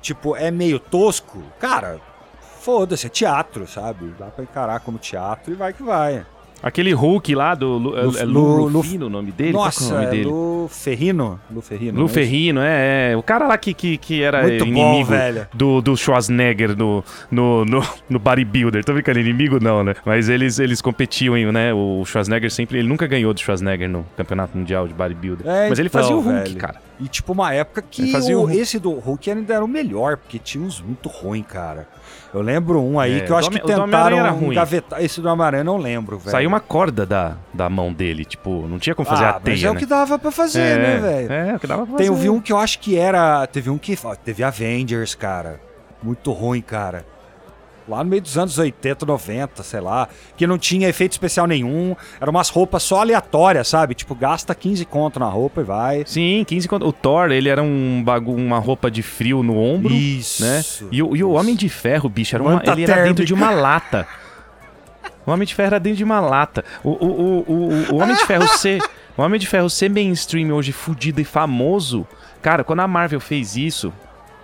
tipo, é meio tosco, cara, foda-se, é teatro, sabe, dá pra encarar como teatro e vai que vai. Aquele Hulk lá do. Lu, Lu- é Lu, Lu- Rufino o nome dele? Qual que é o Nossa, nome é dele? Lu Ferrino, Lu Ferrino. Lu é? Ferrino, é, é. O cara lá que, que, que era Muito bom, inimigo velho. do, do Schwarzenegger no, no, no, [laughs] no bodybuilder. Tô brincando, inimigo não, né? Mas eles, eles competiam, em, né? O Schwarzenegger sempre. Ele nunca ganhou do Schwarzenegger no Campeonato Mundial de Bodybuilder. É, Mas ele então, fazia o Hulk, velho. cara. E tipo, uma época que fazia o- o esse do Hulk ainda era o melhor, porque tinha uns muito ruim, cara. Eu lembro um aí É, que eu o acho que o tentaram engavetar. Esse do Homem-Aranha eu não lembro, velho. Saiu uma corda da, da mão dele, tipo, não tinha como fazer ah, a mas teia, é o né? que dava pra fazer, né, velho? É, o que dava pra Tem, eu fazer. vi um que eu acho que era. Teve um que. Teve Avengers, cara. Muito ruim, cara. Lá no meio dos anos 80, 90, sei lá. Que não tinha efeito especial nenhum. Eram umas roupas só aleatórias, sabe? Tipo, gasta 15 conto na roupa e vai. Sim, 15 conto. O Thor, ele era um bagu uma roupa de frio no ombro. Isso. né? E, o- e o. Homem de Ferro, bicho, era uma, ele era dentro térmica. de uma lata. O Homem de Ferro era dentro de uma lata. O, o, o, o, o Homem de Ferro ser. O Homem de Ferro ser mainstream hoje, fudido e famoso. Cara, quando a Marvel fez isso,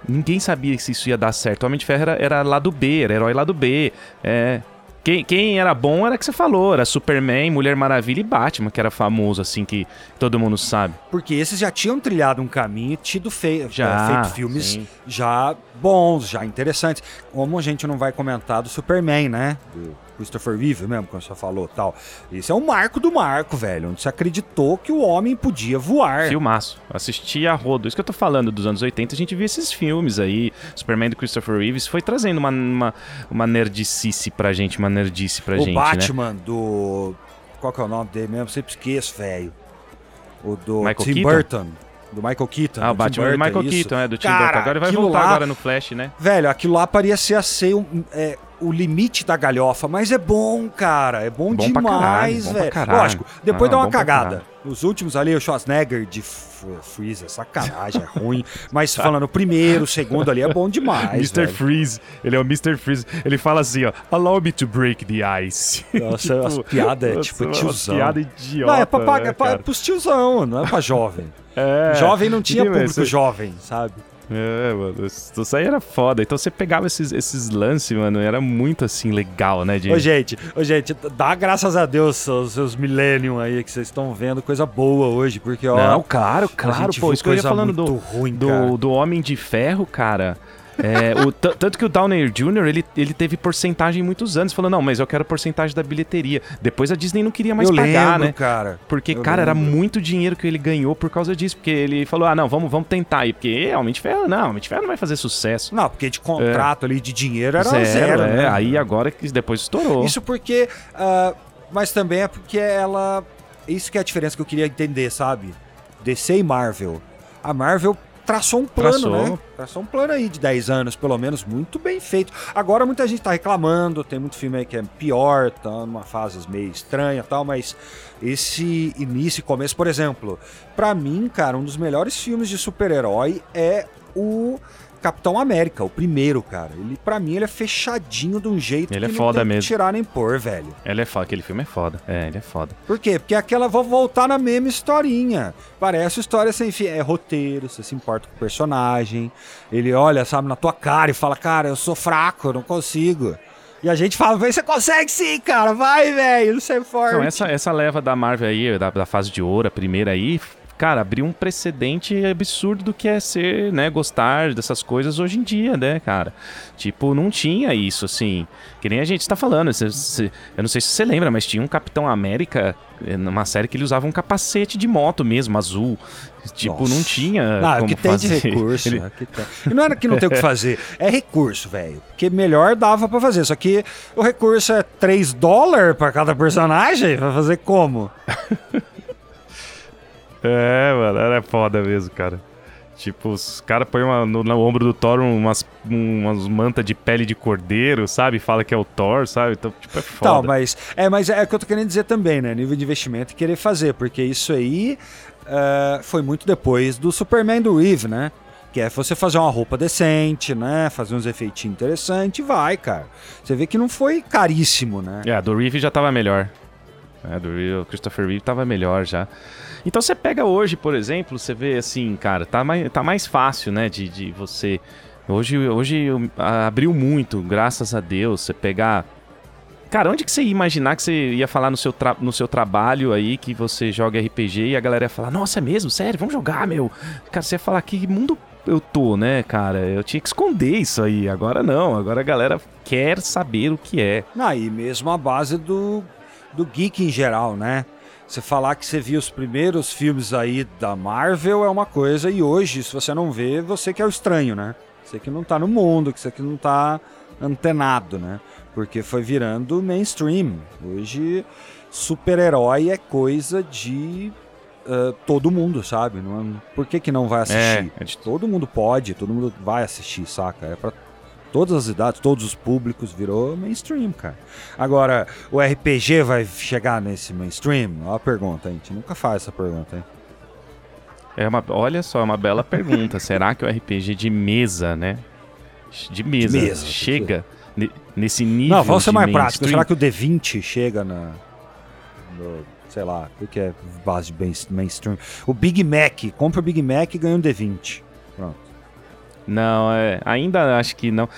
ninguém sabia se isso ia dar certo. O Homem de Ferro era, era lado B, era herói lado B. É. Quem, quem era bom era que você falou, era Superman, Mulher Maravilha e Batman, que era famoso, assim, que todo mundo sabe. Porque esses já tinham trilhado um caminho e tido fei Já, é, feito filmes sim. já bons, já interessantes. Como a gente não vai comentar do Superman, né? Do Christopher Reeve mesmo, como você falou tal. Esse é um marco do marco, velho. Onde se acreditou que o homem podia voar. Filmaço. Assisti a rodo. Isso que eu tô falando dos anos 80, a gente viu esses filmes aí. Superman do Christopher Reeves foi trazendo uma, uma, uma nerdicice pra gente, uma nerdice pra o gente, né? Batman do. Qual que é o nome dele mesmo? Sempre esqueço, velho. O do Michael Tim Keaton? Burton. Do Michael Keaton. Ah, o do Batman do Burton, Michael isso. Keaton, é, do Tim Cara, Burton. Agora ele vai voltar lá- agora no Flash, né? Velho, aquilo lá parecia ser um, é, o limite da galhofa, mas é bom, cara. É bom, Bom pra demais, pra velho. Lógico, depois dá uma pra cagada. Os últimos ali, o Schwarzenegger de F- Freezer, sacanagem, é ruim. Mas [laughs] falando o primeiro, o segundo ali é bom demais. Mr. Freeze, ele é o Mr. Freeze. Ele fala assim, ó, allow me to break the ice. [laughs] Nossa, as piadas é tipo tiozão. piada idiota, Não, é, pra, pra, né, é pra, cara? pros tiozão, não é pra jovem. É. Jovem não tinha público você- jovem, sabe? É, mano, isso aí era foda. Então você pegava esses, esses lances, mano, era muito assim legal, né, de... Ô, gente, ô, gente, dá graças a Deus aos seus Millennium aí que vocês estão vendo coisa boa hoje, porque, ó. Não, claro, claro, pô, isso que eu ia falando do, ruim, do, do Homem de Ferro, cara. É, o, tanto que o Downey Jr., ele, ele teve porcentagem muitos anos. Falou, não, mas eu quero porcentagem da bilheteria. Depois a Disney não queria mais eu pagar, lembro, né? cara. Porque, Eu cara, era lembro. muito dinheiro que ele ganhou por causa disso. Porque ele falou, ah, não, vamos, vamos tentar aí. Porque é, Homem de Ferro, não, de Ferro não vai fazer sucesso. Não, porque de contrato ali de dinheiro era zero, Zero, é. né? Aí agora que depois estourou. Isso porque. ah, mas também é porque ela. Isso que é a diferença que eu queria entender, sabe? DC e Marvel. A Marvel traçou um plano, Traçou. né? Traçou um plano aí de 10 anos, pelo menos, muito bem feito. Agora muita gente tá reclamando, tem muito filme aí que é pior, tá numa fase meio estranha e tal, mas esse início e começo, por exemplo, pra mim, cara, um dos melhores filmes de super-herói é o Capitão América, o primeiro, cara. Ele, pra mim, ele é fechadinho de um jeito Ele é que foda não tem mesmo. tirar nem pôr, velho. Ele é foda, aquele filme é foda. É, ele é foda. Por quê? Porque aquela vou voltar na mesma historinha. Parece história sem fim. É roteiro, você se importa com o personagem. Ele olha, sabe, na tua cara e fala: Cara, eu sou fraco, eu não consigo. E a gente fala: Vem, você consegue sim, cara, vai, velho, não sei forte. Não, essa, essa leva da Marvel aí, da, da fase de ouro, a primeira aí, cara, abriu um precedente absurdo do que é ser, né, gostar dessas coisas hoje em dia, né, cara? Tipo, não tinha isso, assim. Que nem a gente tá falando. eu não sei se você lembra, mas tinha um Capitão América eh, numa série que ele usava um capacete de moto mesmo, azul. Tipo, Nossa. não tinha. O como que tem de fazer. recurso. Ele- que tem. E não era que não tem o que [laughs] fazer, é recurso, velho. Porque melhor dava pra fazer. Só que o recurso é 3 dólares pra cada personagem. Vai fazer como? [laughs] É, mano, era foda mesmo, cara. Tipo, os caras põem no, no ombro do Thor umas, umas mantas de pele de cordeiro, sabe? Fala que é o Thor, sabe? Então, tipo, é foda. Então, mas é, mas é o que eu tô querendo dizer também, né? Nível de investimento e querer fazer, porque isso aí ah, foi muito depois do Superman do Reeve, né? Que é você fazer uma roupa decente, né? Fazer uns efeitinhos interessantes vai, cara. Você vê que não foi caríssimo, né? É, do Reeve já tava melhor. É, do Christopher Reeve tava melhor já. Então você pega hoje, por exemplo, você vê assim, cara, tá mais, tá mais fácil, né, de, de você... Hoje, hoje abriu muito, graças a Deus, você pegar... Cara, onde que você ia imaginar que você ia falar no seu, tra- no seu trabalho aí que você joga RPG e a galera ia falar, nossa, é mesmo? Sério? Vamos jogar, meu? Cara, você ia falar, que mundo eu tô, né, cara? Eu tinha que esconder isso aí. Agora não, agora a galera quer saber o que é. Ah, mesmo a base do, do geek em geral, né? Você falar que você viu os primeiros filmes aí da Marvel é uma coisa, e hoje, se você não vê, você que é o estranho, né? Você que não tá no mundo, que você que não tá antenado, né? Porque foi virando mainstream. Hoje, super-herói é coisa de ah, todo mundo, sabe? Não é- por que, que não vai assistir? é de- Todo mundo pode, todo mundo vai assistir, saca? É pra todas as idades, todos os públicos, virou mainstream, cara. Agora, o RPG vai chegar nesse mainstream? Ó a pergunta, a gente nunca faz essa pergunta, hein? É uma, olha só, é uma bela pergunta. [laughs] Será que o RPG de mesa, né? De mesa, De mesa, chega ne- nesse nível. Não, vamos ser mais práticos. Será que o D20 chega na. no- sei lá, o que é base de main- mainstream? O Big Mac, compra o Big Mac e ganha um D20. Pronto. Não, é, ainda acho que não.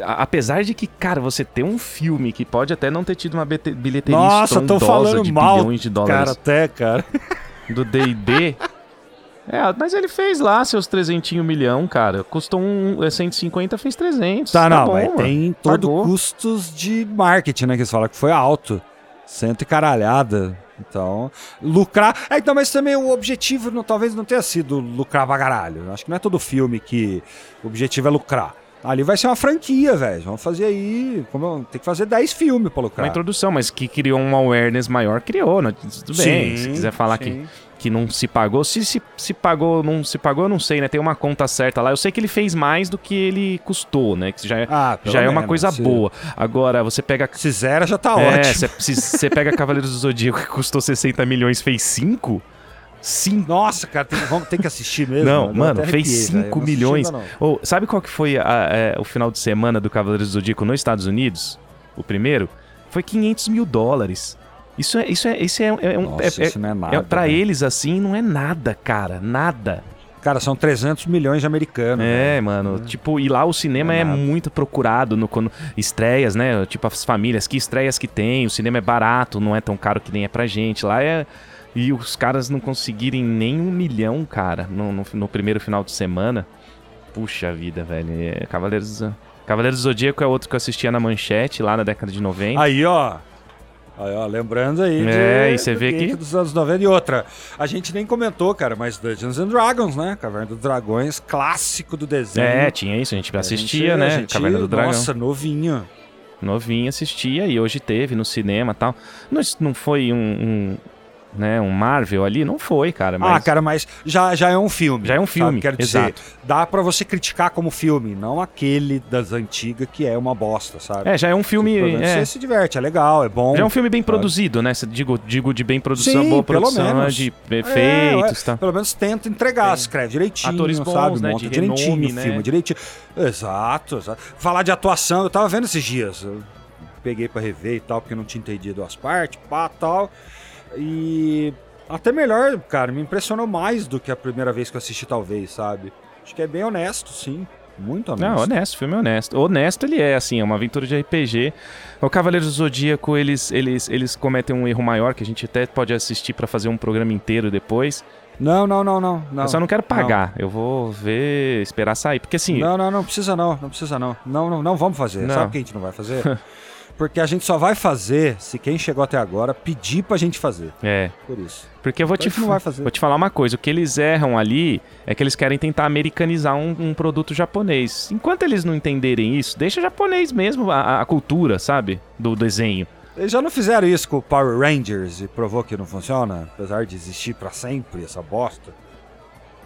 A- Apesar de que, cara, você ter um filme que pode até não ter tido uma bilheteria Nossa, tô falando de mal, bilhões de dólares Cara, até, cara. [laughs] do D&D... É, mas ele fez lá seus 300 milhão, cara. Custou um é, 150, fez 300. Tá, não, bom, mas mano. tem todo Pagou. custos de marketing, né? Que eles falam que foi alto. Cento e caralhada. Então, lucrar. É, então, mas também o objetivo não, talvez não tenha sido lucrar pra caralho. Acho que não é todo filme que o objetivo é lucrar. Ali vai ser uma franquia, velho. Vamos fazer aí. Como, tem que fazer 10 filmes pra lucrar. Uma introdução, mas que criou um awareness maior, criou, né? Tudo bem. Sim, Se quiser falar que, sim. que não se pagou, se, se se pagou, não se pagou, eu não sei, né? Tem uma conta certa lá. Eu sei que ele fez mais do que ele custou, né? Que já é, Ah, já é uma menos, coisa se- boa. Agora, você pega. Se zera já tá É, ótimo. você pega Cavaleiros do Zodíaco que custou 60 milhões, fez 5? 5 Nossa, cara, tem, vamos, tem que assistir mesmo. Não, mano, fez arrepiei, velho. 5 Eu não assisti milhões. não. Ô, sabe qual que foi a- é, o final de semana do Cavaleiros do Zodíaco nos Estados Unidos? O primeiro? Foi 500 mil dólares. Isso é, isso é, isso é, é um. Nossa, é, isso não é é, nada. pra velho. eles, assim, não é nada, cara. Nada. Cara, são 300 milhões de americanos. É, velho. mano. Tipo, e lá o cinema é é, muito procurado no, quando estreias, né? Tipo, as famílias, que estreias que tem, o cinema é barato, não é tão caro que nem é pra gente. Lá é. E os caras não conseguirem nem um milhão, cara, no, no, no primeiro final de semana. Puxa vida, velho. É, Cavaleiros, Cavaleiros do Zodíaco é outro que eu assistia na manchete lá na década de 90. Aí, ó. Aí, ó, lembrando aí É, de, e você vê que- dos anos 90 e outra. A gente nem comentou, cara, mas Dungeons and Dragons, né? Caverna dos Dragões, clássico do desenho. É, tinha isso, a gente A assistia, gente- né? a gente- Caverna do Dragão. Nossa, novinho. Novinho assistia e hoje teve no cinema e tal. Não, não foi um, um, né, um Marvel ali? Não foi, cara. Mas Ah, cara, mas já, já é um filme. Já é um sabe? filme, Quero dizer, exato. dá pra você criticar como filme, não aquele das antigas que é uma bosta, sabe? É, já é um filme. Tipo, é, Você se diverte, é legal, é bom. já é um filme bem sabe? produzido, né? Digo, digo de bem produção, Sim, boa produção, né, menos. de É, efeitos e tal. Pelo menos tenta entregar, escreve direitinho, Atores bons, sabe? né, Monta direitinho, renome, né? filma direitinho. Exato, exato. Falar de atuação, eu tava vendo esses dias. Eu peguei pra rever e tal, porque eu não tinha entendido as partes, pá, tal. E até melhor, cara, me impressionou mais do que a primeira vez que eu assisti, talvez, sabe? Acho que é bem honesto, sim. Muito honesto. Não, honesto, o filme é honesto. Honesto ele é, assim, é uma aventura de RPG. O Cavaleiros do Zodíaco, eles, eles, eles cometem um erro maior que a gente até pode assistir pra fazer um programa inteiro depois. Não, não, não, não. não eu só não quero pagar, eu vou ver, esperar sair. Porque assim, Não, não, não precisa não, não precisa não. Não, não, não vamos fazer. Não. Sabe por que a gente não vai fazer? [laughs] Porque a gente só vai fazer se quem chegou até agora pedir pra gente fazer. é. Por isso. Porque eu vou Então te, não vai fazer. vou te falar uma coisa: o que eles erram ali é que eles querem tentar americanizar um, um produto japonês. Enquanto eles não entenderem isso, deixa japonês mesmo a, a cultura, sabe? Do desenho. Eles já não fizeram isso com o Power Rangers e provou que não funciona, apesar de existir pra sempre essa bosta.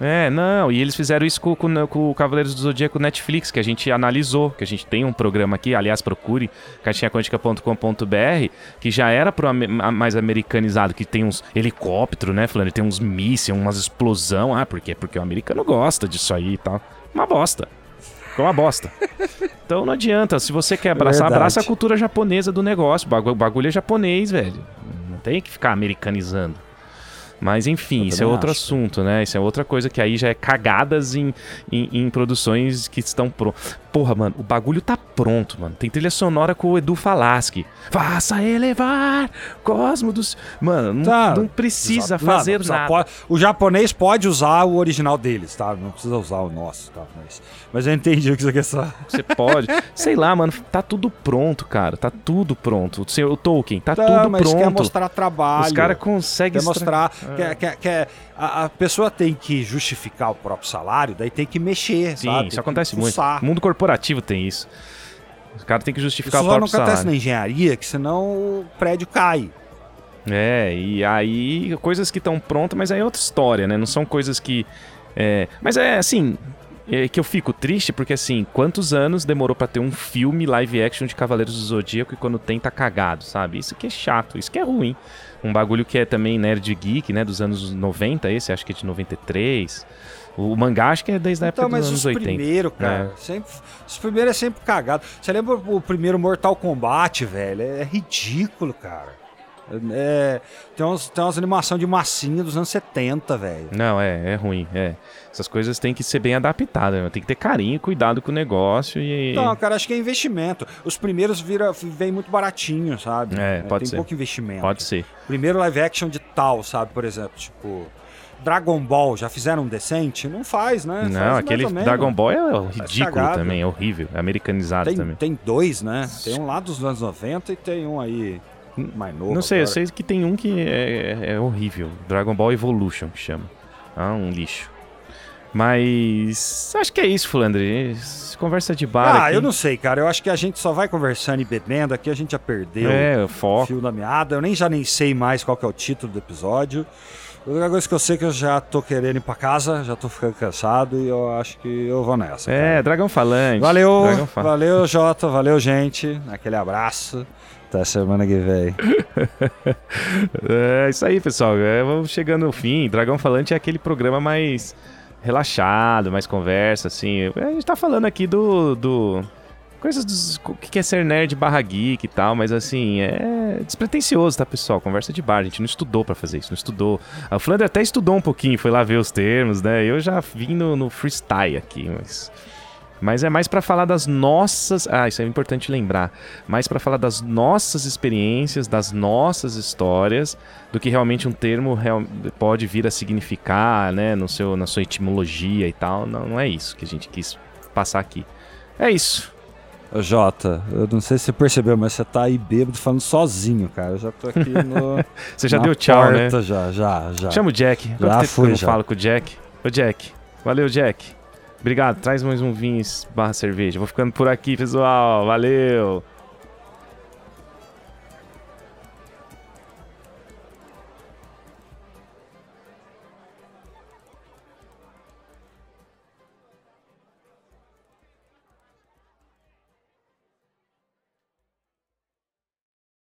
É, não, e eles fizeram isso com, com, com o Cavaleiros do Zodíaco Netflix, que a gente analisou, que a gente tem um programa aqui, aliás, procure, caixinhaquântica.com.br, que já era pro mais americanizado, que tem uns helicópteros, né, Flanner? Tem uns mísseis, umas explosão. Ah, por quê? Porque o americano gosta disso aí e tal. Uma bosta. Ficou uma bosta. [laughs] Então não adianta, se você quer abraçar, Verdade. abraça a cultura japonesa do negócio. O bagulho é japonês, velho. Não tem que ficar americanizando. Mas enfim, isso é outro acho. assunto, né? Isso é outra coisa que aí já é cagadas em, em, em produções que estão prontas. Porra, mano, o bagulho tá pronto, mano. Tem trilha sonora com o Edu Falaschi. Faça elevar Cosmo dos. Mano, não, Tá. não precisa Exato. fazer Não, não nada. pode- o japonês pode usar o original deles, tá? Não precisa usar o nosso, tá? Mas, mas eu entendi o que você quer falar. Você pode. Sei lá, mano, tá tudo pronto, cara. Tá tudo pronto. O, Tolkien, tá, Tá, tudo mas quer pronto. mostrar trabalho. Os caras conseguem Quer, quer, quer- a, a pessoa tem que justificar o próprio salário, daí tem que mexer, Sim, sabe? Tem isso que acontece muito. fuçar. Mundo corporativo tem isso. Os caras têm que Isso justificar o só não próprio acontece salário. na engenharia, que senão o prédio cai. É, e aí coisas que estão prontas, mas aí é outra história, né? Não são coisas que. é, Mas é assim. É que eu fico triste porque, assim, quantos anos demorou pra ter um filme live action de Cavaleiros do Zodíaco e quando tem tá cagado, sabe? Isso que é chato, isso que é ruim. Um bagulho que é também nerd geek, né? Dos anos 90, esse acho que é de 93. O mangá acho que é desde a época Então, dos mas anos os 80. primeiros, cara, sempre, os primeiros é sempre cagado. Você lembra o primeiro Mortal Kombat, velho? É ridículo, cara. É, tem, uns, tem umas animações de massinha dos anos 70, velho. Não, é, é ruim, é. Essas coisas têm que ser bem adaptadas, né? tem que ter carinho, cuidado com o negócio e... Não, cara, acho que é investimento. Os primeiros vira, vem muito baratinho, sabe? É, pode tem ser. pouco investimento. Pode ser. Primeiro live action de tal, sabe? Por exemplo, tipo. Dragon Ball, já fizeram um decente? Não faz, né? Faz Não, mais aquele. Dragon Ball é ridículo cagado. também, é horrível, é americanizado Tem, também. tem dois, né? Tem um lá dos anos 90 e tem um aí mais novo. Não sei, eu agora. sei que tem um que é, é horrível, Dragon Ball Evolution que chama. Ah, um lixo. Mas acho que é isso, Flandre. Conversa de bar Ah, aqui. eu não sei, cara. Eu acho que a gente só vai conversando e bebendo. Aqui a gente já perdeu É, o foco. fio da meada. Eu nem já nem sei mais qual que é o título do episódio. A única coisa que eu sei é que eu já tô querendo ir pra casa, já tô ficando cansado e eu acho que eu vou nessa. É, cara. Dragão Falante. Valeu, Dragão valeu, Jota, valeu, gente. Aquele abraço. Até semana que vem. É isso aí, pessoal. É, vamos chegando no fim. Dragão Falante é aquele programa mais relaxado, mais conversa, assim. A gente tá falando aqui do. do coisas dos. O que é ser nerd barra geek e tal, mas assim, é despretensioso, tá, pessoal? Conversa de bar. A gente não estudou pra fazer isso, não estudou. A Flandre até estudou um pouquinho, foi lá ver os termos, né? Eu já vim no, no freestyle aqui, mas. Mas é mais para falar das nossas. Ah, isso é importante lembrar. Mais para falar das nossas experiências, das nossas histórias, do que realmente um termo real... pode vir a significar, né? No seu, na sua etimologia e tal. Não, não é isso que a gente quis passar aqui. É isso. Jota, eu não sei se você percebeu, mas você tá aí bêbado falando sozinho, cara. Eu já tô aqui no. [laughs] você já deu tchau, né? Já, já, já. Chama o Jack. Já Quanto fui, que eu já. falo com o Jack. Ô, Jack. Valeu, Jack. Obrigado. Traz mais um vinho barra cerveja. Vou ficando por aqui, pessoal. Valeu.